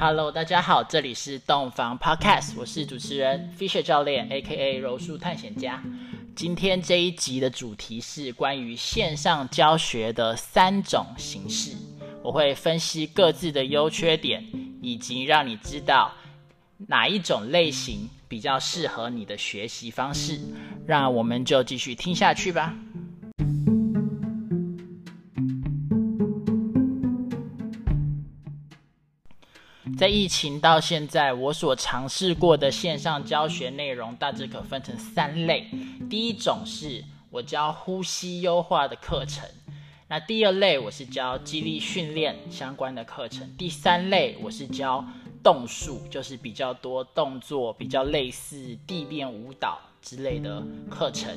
Hello，大家好，这里是洞房 Podcast，我是主持人 Fisher 教练，A.K.A 柔术探险家。今天这一集的主题是关于线上教学的三种形式，我会分析各自的优缺点，以及让你知道哪一种类型比较适合你的学习方式。让我们就继续听下去吧。在疫情到现在，我所尝试过的线上教学内容大致可分成三类。第一种是我教呼吸优化的课程，那第二类我是教肌力训练相关的课程，第三类我是教动术，就是比较多动作，比较类似地面舞蹈之类的课程。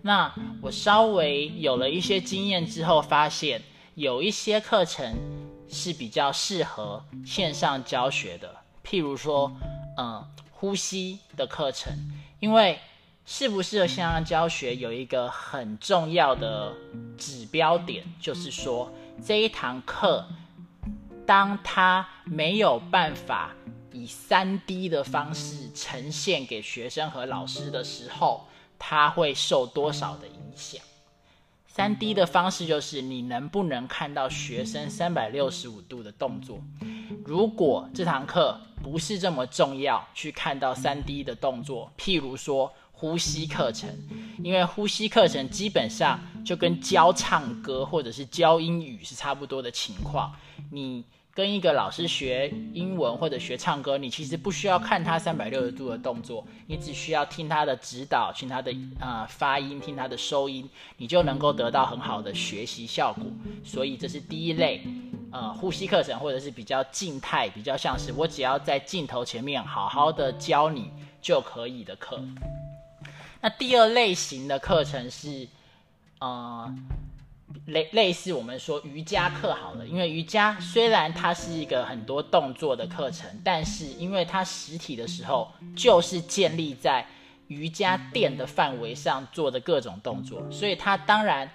那我稍微有了一些经验之后，发现有一些课程。是比较适合线上教学的，譬如说，嗯，呼吸的课程，因为适不适合线上教学有一个很重要的指标点，就是说这一堂课，当他没有办法以三 D 的方式呈现给学生和老师的时候，他会受多少的影响？三 D 的方式就是你能不能看到学生三百六十五度的动作。如果这堂课不是这么重要，去看到三 D 的动作，譬如说呼吸课程，因为呼吸课程基本上就跟教唱歌或者是教英语是差不多的情况，你。跟一个老师学英文或者学唱歌，你其实不需要看他三百六十度的动作，你只需要听他的指导，听他的呃发音，听他的收音，你就能够得到很好的学习效果。所以这是第一类，呃，呼吸课程或者是比较静态，比较像是我只要在镜头前面好好的教你就可以的课。那第二类型的课程是，呃。类类似我们说瑜伽课好了，因为瑜伽虽然它是一个很多动作的课程，但是因为它实体的时候就是建立在瑜伽垫的范围上做的各种动作，所以它当然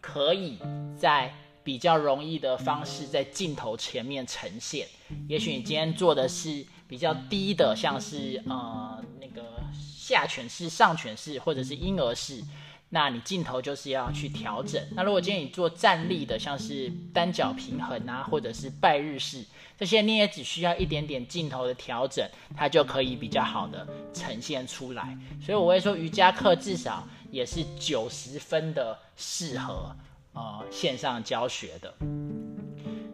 可以在比较容易的方式在镜头前面呈现。也许你今天做的是比较低的，像是呃那个下犬式、上犬式或者是婴儿式。那你镜头就是要去调整。那如果今天你做站立的，像是单脚平衡啊，或者是拜日式这些，你也只需要一点点镜头的调整，它就可以比较好的呈现出来。所以我会说，瑜伽课至少也是九十分的适合呃线上教学的。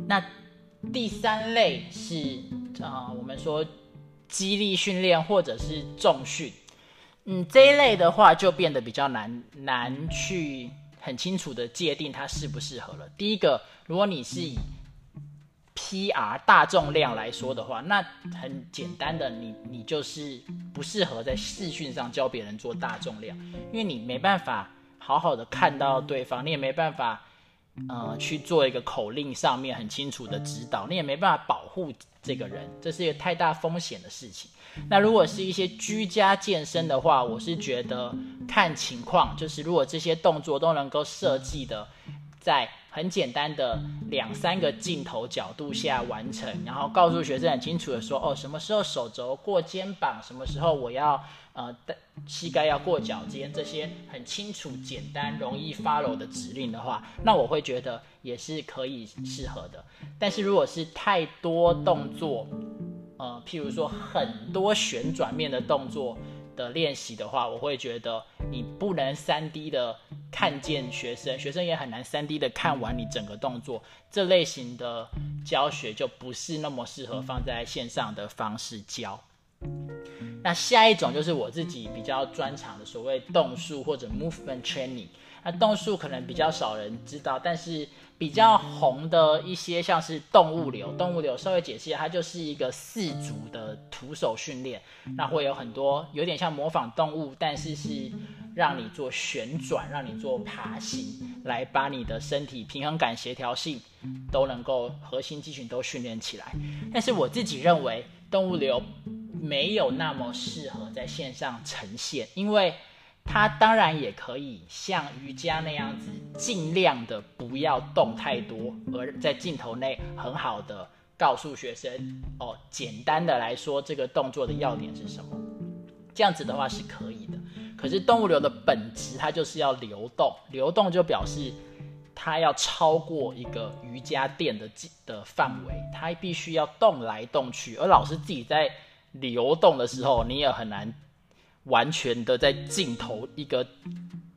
那第三类是啊，我们说肌力训练或者是重训。嗯，这一类的话就变得比较难难去很清楚的界定它适不适合了。第一个，如果你是以 PR 大重量来说的话，那很简单的，你你就是不适合在视讯上教别人做大重量，因为你没办法好好的看到对方，你也没办法。呃，去做一个口令上面很清楚的指导，你也没办法保护这个人，这是一个太大风险的事情。那如果是一些居家健身的话，我是觉得看情况，就是如果这些动作都能够设计的在很简单的两三个镜头角度下完成，然后告诉学生很清楚的说，哦，什么时候手肘过肩膀，什么时候我要。呃，的膝盖要过脚尖，这些很清楚、简单、容易 follow 的指令的话，那我会觉得也是可以适合的。但是如果是太多动作，呃，譬如说很多旋转面的动作的练习的话，我会觉得你不能三 D 的看见学生，学生也很难三 D 的看完你整个动作。这类型的教学就不是那么适合放在线上的方式教。那下一种就是我自己比较专长的所谓动术或者 movement training。那动术可能比较少人知道，但是比较红的一些像是动物流，动物流稍微解释一下，它就是一个四足的徒手训练。那会有很多有点像模仿动物，但是是让你做旋转，让你做爬行，来把你的身体平衡感、协调性都能够核心肌群都训练起来。但是我自己认为动物流。没有那么适合在线上呈现，因为它当然也可以像瑜伽那样子，尽量的不要动太多，而在镜头内很好的告诉学生哦，简单的来说，这个动作的要点是什么？这样子的话是可以的。可是动物流的本质，它就是要流动，流动就表示它要超过一个瑜伽垫的的范围，它必须要动来动去。而老师自己在流动的时候，你也很难完全的在镜头一个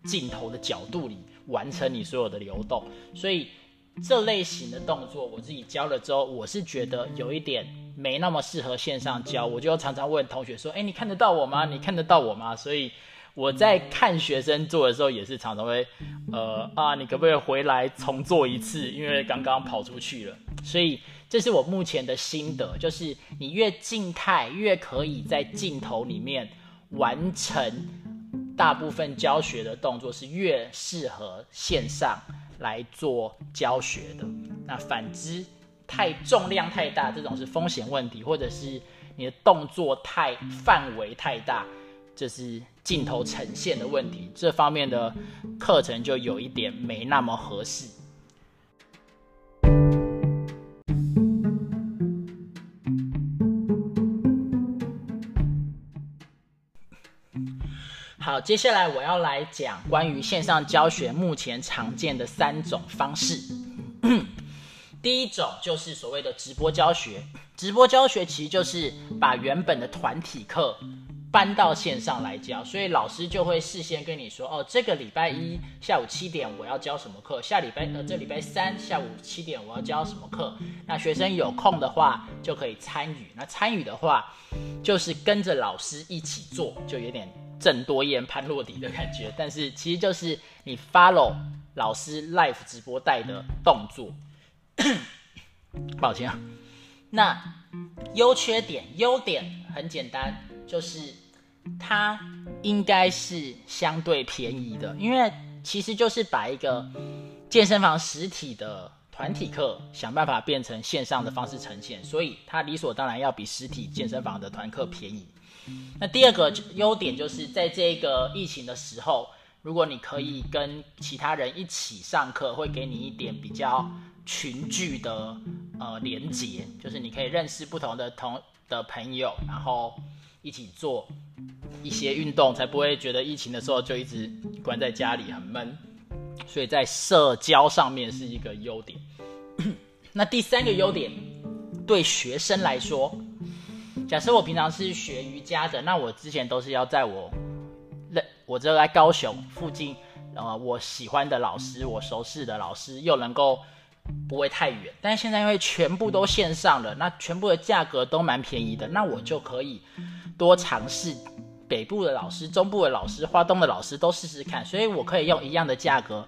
镜头的角度里完成你所有的流动，所以。这类型的动作，我自己教了之后，我是觉得有一点没那么适合线上教。我就常常问同学说：“哎，你看得到我吗？你看得到我吗？”所以我在看学生做的时候，也是常常会，呃啊，你可不可以回来重做一次？因为刚刚跑出去了。所以这是我目前的心得，就是你越静态，越可以在镜头里面完成大部分教学的动作，是越适合线上。来做教学的，那反之，太重量太大，这种是风险问题，或者是你的动作太范围太大，这是镜头呈现的问题，这方面的课程就有一点没那么合适。接下来我要来讲关于线上教学目前常见的三种方式。第一种就是所谓的直播教学，直播教学其实就是把原本的团体课搬到线上来教，所以老师就会事先跟你说，哦，这个礼拜一下午七点我要教什么课，下礼拜呃这礼拜三下午七点我要教什么课，那学生有空的话就可以参与，那参与的话就是跟着老师一起做，就有点。郑多燕潘洛迪的感觉，但是其实就是你 follow 老师 live 直播带的动作。抱歉啊，那优缺点，优点很简单，就是它应该是相对便宜的，因为其实就是把一个健身房实体的团体课想办法变成线上的方式呈现，所以它理所当然要比实体健身房的团课便宜。那第二个优点就是在这个疫情的时候，如果你可以跟其他人一起上课，会给你一点比较群聚的呃连接，就是你可以认识不同的同的朋友，然后一起做一些运动，才不会觉得疫情的时候就一直关在家里很闷。所以在社交上面是一个优点。那第三个优点，对学生来说。假设我平常是学瑜伽的，那我之前都是要在我那我这在高雄附近，呃，我喜欢的老师，我熟悉的老师又能够不会太远。但是现在因为全部都线上了，那全部的价格都蛮便宜的，那我就可以多尝试北部的老师、中部的老师、花东的老师都试试看，所以我可以用一样的价格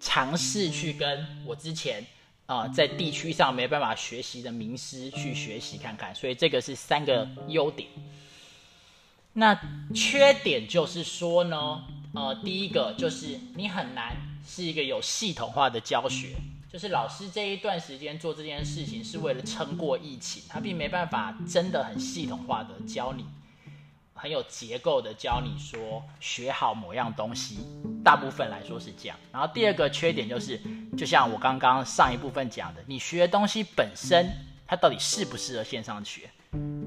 尝试去跟我之前。啊，在地区上没办法学习的名师去学习看看，所以这个是三个优点。那缺点就是说呢，呃，第一个就是你很难是一个有系统化的教学，就是老师这一段时间做这件事情是为了撑过疫情，他并没办法真的很系统化的教你。很有结构的教你说学好某样东西，大部分来说是这样。然后第二个缺点就是，就像我刚刚上一部分讲的，你学的东西本身它到底适不适合线上学？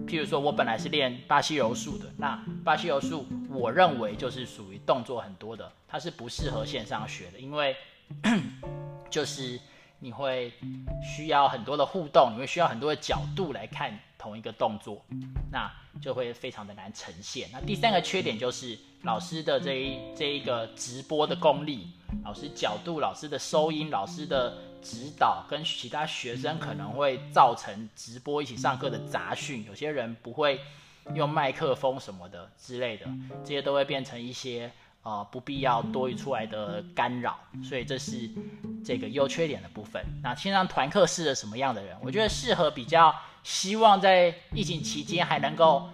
譬如说我本来是练巴西柔术的，那巴西柔术我认为就是属于动作很多的，它是不适合线上学的，因为就是你会需要很多的互动，你会需要很多的角度来看。同一个动作，那就会非常的难呈现。那第三个缺点就是老师的这一这一个直播的功力，老师角度、老师的收音、老师的指导，跟其他学生可能会造成直播一起上课的杂讯。有些人不会用麦克风什么的之类的，这些都会变成一些呃不必要多余出来的干扰。所以这是这个优缺点的部分。那线上团课适合什么样的人？我觉得适合比较。希望在疫情期间还能够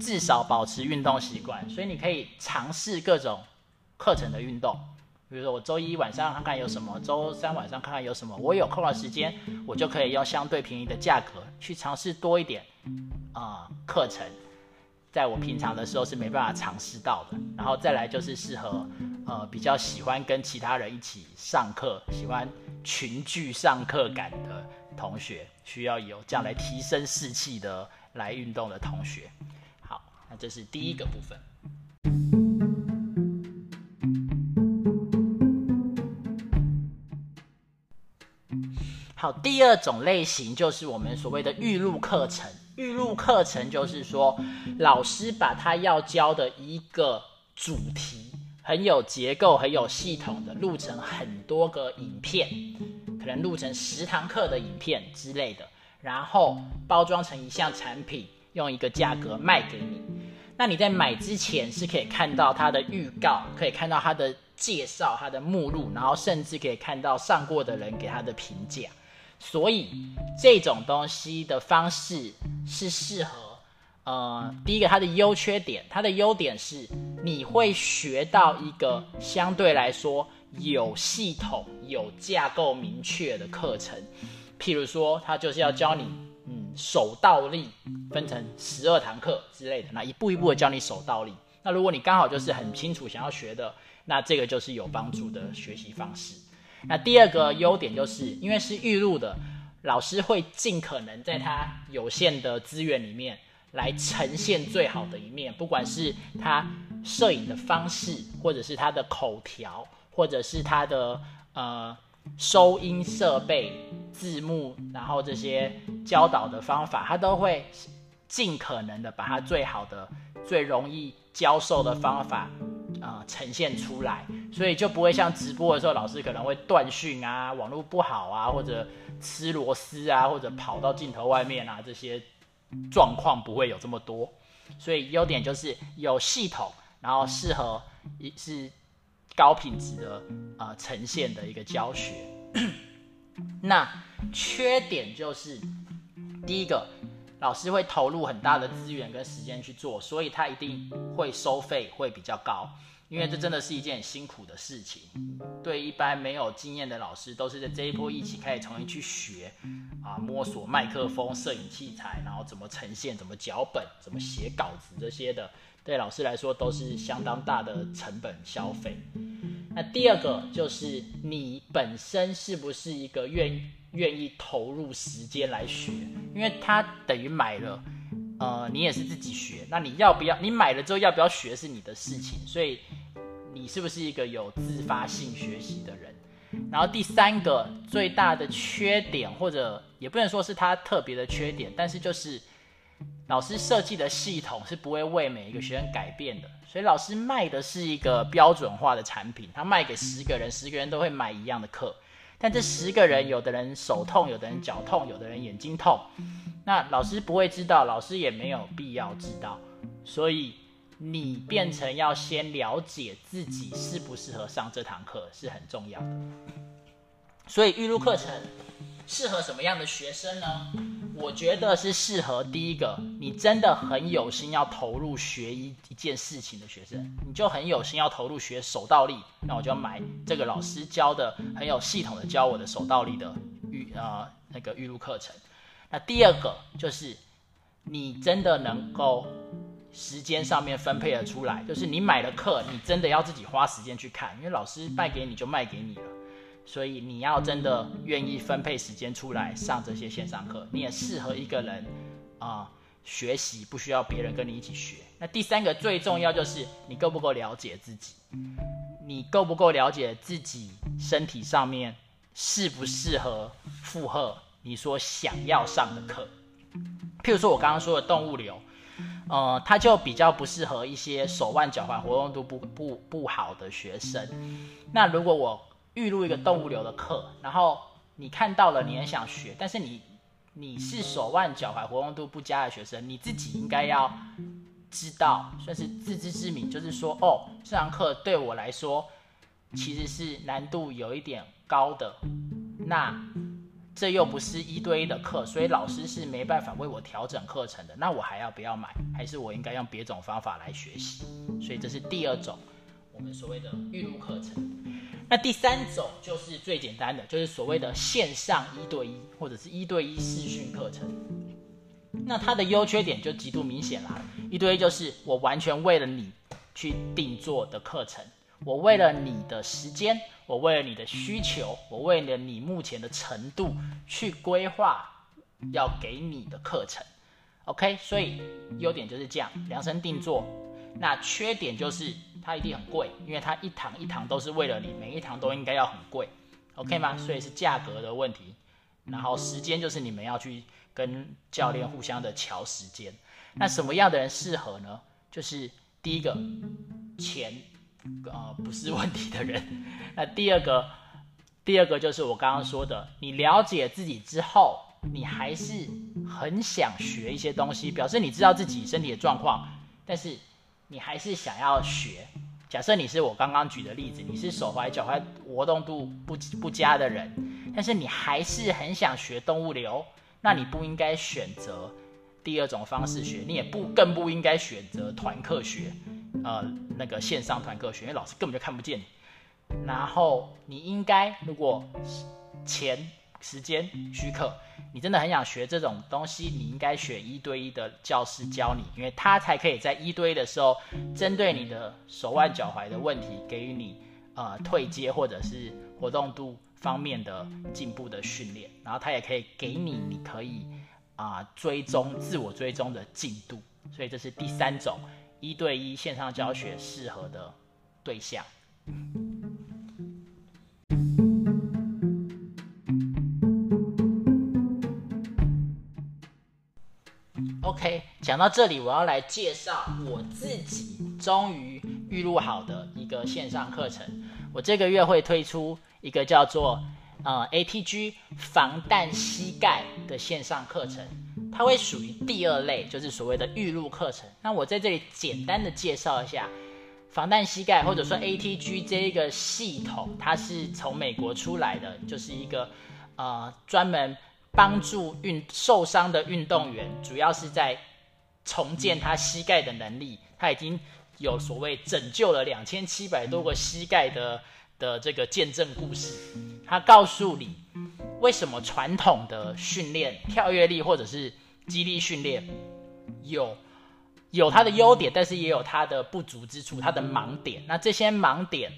至少保持运动习惯，所以你可以尝试各种课程的运动。比如说，我周一晚上看看有什么，周三晚上看看有什么。我有空的时间，我就可以用相对便宜的价格去尝试多一点啊课程，在我平常的时候是没办法尝试到的。然后再来就是适合呃比较喜欢跟其他人一起上课，喜欢群聚上课感的。同学，需要有这样来提升士气的来运动的同学。好，那这是第一个部分。好，第二种类型就是我们所谓的预录课程。预录课程就是说，老师把他要教的一个主题，很有结构、很有系统的录成很多个影片，可能录成十堂课的影片之类的，然后包装成一项产品，用一个价格卖给你。那你在买之前是可以看到它的预告，可以看到它的介绍、它的目录，然后甚至可以看到上过的人给他的评价。所以这种东西的方式是适合，呃，第一个它的优缺点，它的优点是你会学到一个相对来说有系统、有架构明确的课程。譬如说，它就是要教你，嗯，手倒立，分成十二堂课之类的，那一步一步的教你手倒立。那如果你刚好就是很清楚想要学的，那这个就是有帮助的学习方式。那第二个优点就是，因为是预录的，老师会尽可能在他有限的资源里面来呈现最好的一面，不管是他摄影的方式，或者是他的口条，或者是他的呃收音设备、字幕，然后这些教导的方法，他都会尽可能的把他最好的、最容易教授的方法。啊，呈现出来，所以就不会像直播的时候，老师可能会断讯啊，网络不好啊，或者吃螺丝啊，或者跑到镜头外面啊，这些状况不会有这么多。所以优点就是有系统，然后适合一是高品质的啊呈现的一个教学。那缺点就是第一个。老师会投入很大的资源跟时间去做，所以他一定会收费会比较高，因为这真的是一件很辛苦的事情。对一般没有经验的老师，都是在这一波一起开始重新去学啊，摸索麦克风、摄影器材，然后怎么呈现、怎么脚本、怎么写稿子这些的，对老师来说都是相当大的成本消费。那第二个就是你本身是不是一个愿意。愿意投入时间来学，因为他等于买了，呃，你也是自己学，那你要不要？你买了之后要不要学是你的事情，所以你是不是一个有自发性学习的人？然后第三个最大的缺点，或者也不能说是他特别的缺点，但是就是老师设计的系统是不会为每一个学生改变的，所以老师卖的是一个标准化的产品，他卖给十个人，十个人都会买一样的课。但这十个人，有的人手痛，有的人脚痛，有的人眼睛痛，那老师不会知道，老师也没有必要知道，所以你变成要先了解自己适不适合上这堂课是很重要的。所以预录课程适合什么样的学生呢？我觉得是适合第一个，你真的很有心要投入学一一件事情的学生，你就很有心要投入学手倒立，那我就买这个老师教的很有系统的教我的手倒立的预呃那个预录课程。那第二个就是你真的能够时间上面分配的出来，就是你买了课，你真的要自己花时间去看，因为老师卖给你就卖给你了。所以你要真的愿意分配时间出来上这些线上课，你也适合一个人啊学习，不需要别人跟你一起学。那第三个最重要就是你够不够了解自己，你够不够了解自己身体上面适不适合负荷你所想要上的课。譬如说我刚刚说的动物流，呃，它就比较不适合一些手腕脚踝活动度不不不好的学生。那如果我预录一个动物流的课，然后你看到了，你很想学，但是你你是手腕脚踝活动度不佳的学生，你自己应该要知道，算是自知之明，就是说，哦，这堂课对我来说其实是难度有一点高的，那这又不是一对一的课，所以老师是没办法为我调整课程的，那我还要不要买？还是我应该用别种方法来学习？所以这是第二种我们所谓的预录课程。那第三种就是最简单的，就是所谓的线上一对一或者是一对一视讯课程。那它的优缺点就极度明显啦。一对一就是我完全为了你去定做的课程，我为了你的时间，我为了你的需求，我为了你目前的程度去规划要给你的课程。OK，所以优点就是这样量身定做。那缺点就是它一定很贵，因为它一堂一堂都是为了你，每一堂都应该要很贵。OK 吗？所以是价格的问题。然后时间就是你们要去跟教练互相的调时间。那什么样的人适合呢？就是第一个钱呃不是问题的人。那第二个，第二个就是我刚刚说的，你了解自己之后，你还是很想学一些东西，表示你知道自己身体的状况，但是你还是想要学。假设你是我刚刚举的例子，你是手踝、脚踝活动度不不佳的人，但是你还是很想学动物流，那你不应该选择第二种方式学，你也不更不应该选择团课学，呃，那个线上团课学，因为老师根本就看不见你。然后你应该，如果钱。时间许可，你真的很想学这种东西，你应该选一对一的教师教你，因为他才可以在一对一的时候，针对你的手腕、脚踝的问题，给予你呃退阶或者是活动度方面的进步的训练，然后他也可以给你，你可以啊追踪自我追踪的进度，所以这是第三种一对一线上教学适合的对象。OK，讲到这里，我要来介绍我自己终于预录好的一个线上课程。我这个月会推出一个叫做呃 ATG 防弹膝盖的线上课程，它会属于第二类，就是所谓的预录课程。那我在这里简单的介绍一下防弹膝盖或者说 ATG 这一个系统，它是从美国出来的，就是一个呃专门。帮助运受伤的运动员，主要是在重建他膝盖的能力。他已经有所谓拯救了两千七百多个膝盖的的这个见证故事。他告诉你，为什么传统的训练，跳跃力或者是肌力训练，有有它的优点，但是也有它的不足之处，它的盲点。那这些盲点。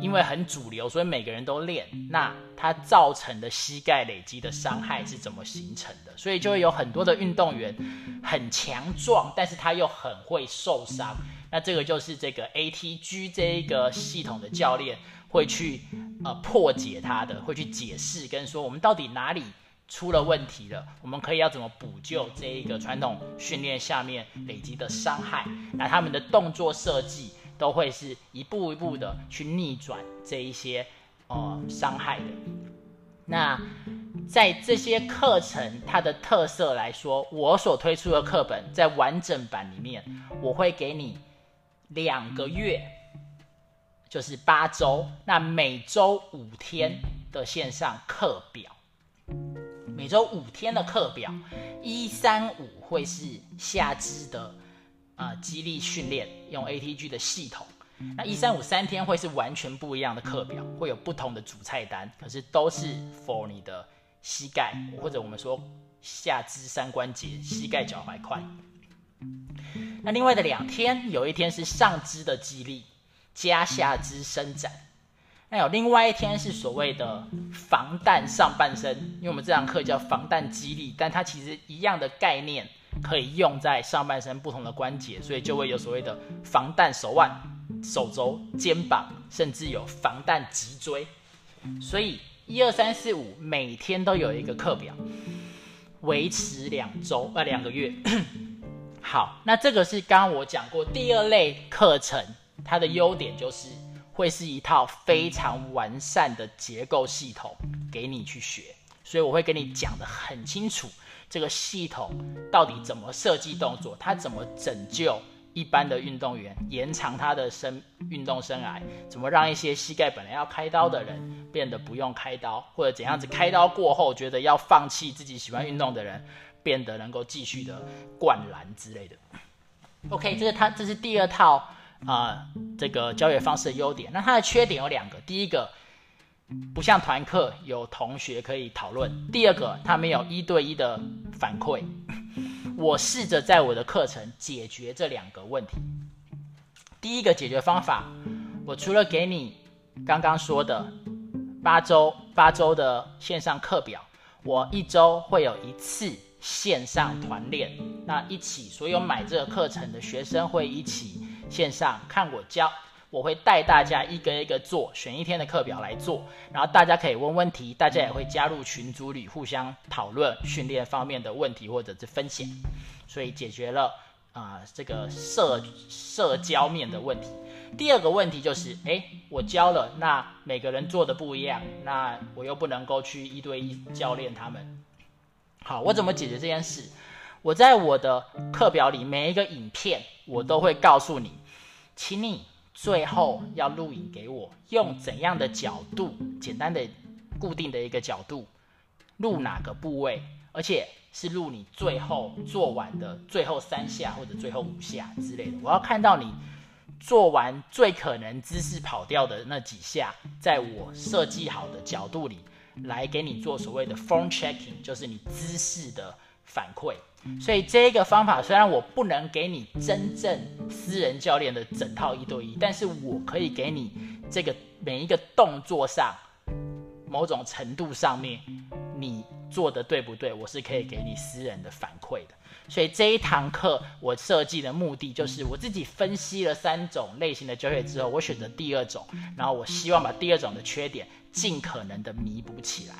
因为很主流，所以每个人都练。那它造成的膝盖累积的伤害是怎么形成的？所以就会有很多的运动员很强壮，但是他又很会受伤。那这个就是这个 ATG 这一个系统的教练会去呃破解它的，会去解释跟说我们到底哪里出了问题了，我们可以要怎么补救这一个传统训练下面累积的伤害。那他们的动作设计。都会是一步一步的去逆转这一些呃伤害的。那在这些课程它的特色来说，我所推出的课本在完整版里面，我会给你两个月，就是八周，那每周五天的线上课表，每周五天的课表，一三五会是下肢的。啊，肌力训练用 ATG 的系统，那一三五三天会是完全不一样的课表，会有不同的主菜单，可是都是 for 你的膝盖或者我们说下肢三关节，膝盖脚踝块。那另外的两天，有一天是上肢的肌力加下肢伸展，那有另外一天是所谓的防弹上半身，因为我们这堂课叫防弹激励，但它其实一样的概念。可以用在上半身不同的关节，所以就会有所谓的防弹手腕、手肘、肩膀，甚至有防弹脊椎。所以一二三四五每天都有一个课表，维持两周呃两个月。好，那这个是刚刚我讲过第二类课程，它的优点就是会是一套非常完善的结构系统给你去学，所以我会跟你讲的很清楚。这个系统到底怎么设计动作？它怎么拯救一般的运动员，延长他的生运动生涯？怎么让一些膝盖本来要开刀的人变得不用开刀，或者怎样子开刀过后觉得要放弃自己喜欢运动的人，变得能够继续的灌篮之类的？OK，这是它，这是第二套啊，这个教学方式的优点。那它的缺点有两个，第一个。不像团课有同学可以讨论。第二个，他没有一对一的反馈。我试着在我的课程解决这两个问题。第一个解决方法，我除了给你刚刚说的八周八周的线上课表，我一周会有一次线上团练，那一起所有买这个课程的学生会一起线上看我教。我会带大家一个一个做，选一天的课表来做，然后大家可以问问题，大家也会加入群组里互相讨论训练方面的问题或者是分享，所以解决了啊这个社社交面的问题。第二个问题就是，哎，我教了，那每个人做的不一样，那我又不能够去一对一教练他们。好，我怎么解决这件事？我在我的课表里每一个影片，我都会告诉你，请你。最后要录影给我，用怎样的角度？简单的、固定的一个角度，录哪个部位？而且是录你最后做完的最后三下或者最后五下之类的。我要看到你做完最可能姿势跑掉的那几下，在我设计好的角度里来给你做所谓的 form checking，就是你姿势的反馈。所以这个方法虽然我不能给你真正私人教练的整套一对一，但是我可以给你这个每一个动作上某种程度上面你做的对不对，我是可以给你私人的反馈的。所以这一堂课我设计的目的就是我自己分析了三种类型的教学之后，我选择第二种，然后我希望把第二种的缺点尽可能的弥补起来。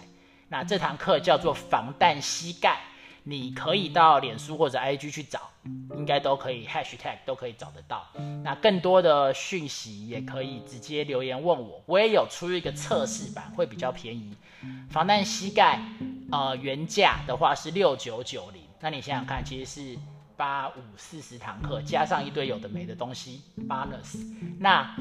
那这堂课叫做防弹膝盖。你可以到脸书或者 IG 去找，应该都可以 Hashtag 都可以找得到。那更多的讯息也可以直接留言问我，我也有出一个测试版，会比较便宜。防弹膝盖，呃，原价的话是六九九零。那你想想看，其实是八五四十堂课加上一堆有的没的东西，bonus。那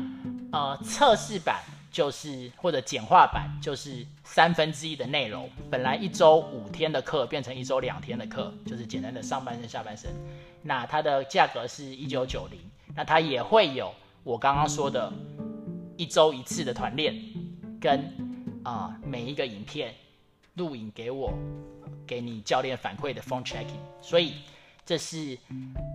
呃，测试版。就是或者简化版，就是三分之一的内容。本来一周五天的课变成一周两天的课，就是简单的上半身、下半身。那它的价格是一九九零。那它也会有我刚刚说的一周一次的团练，跟啊每一个影片录影给我，给你教练反馈的 phone checking。所以这是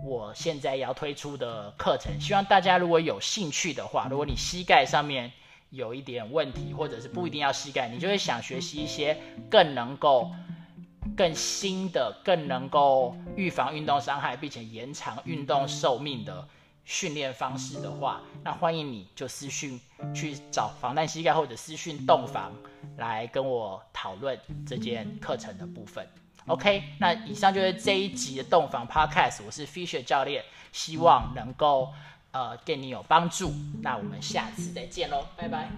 我现在要推出的课程。希望大家如果有兴趣的话，如果你膝盖上面。有一点问题，或者是不一定要膝盖，你就会想学习一些更能够、更新的、更能够预防运动伤害，并且延长运动寿命的训练方式的话，那欢迎你就私讯去找防弹膝盖或者私讯洞房来跟我讨论这件课程的部分。OK，那以上就是这一集的洞房 Podcast，我是 Fisher 教练，希望能够。呃，对你有帮助，那我们下次再见喽，拜拜。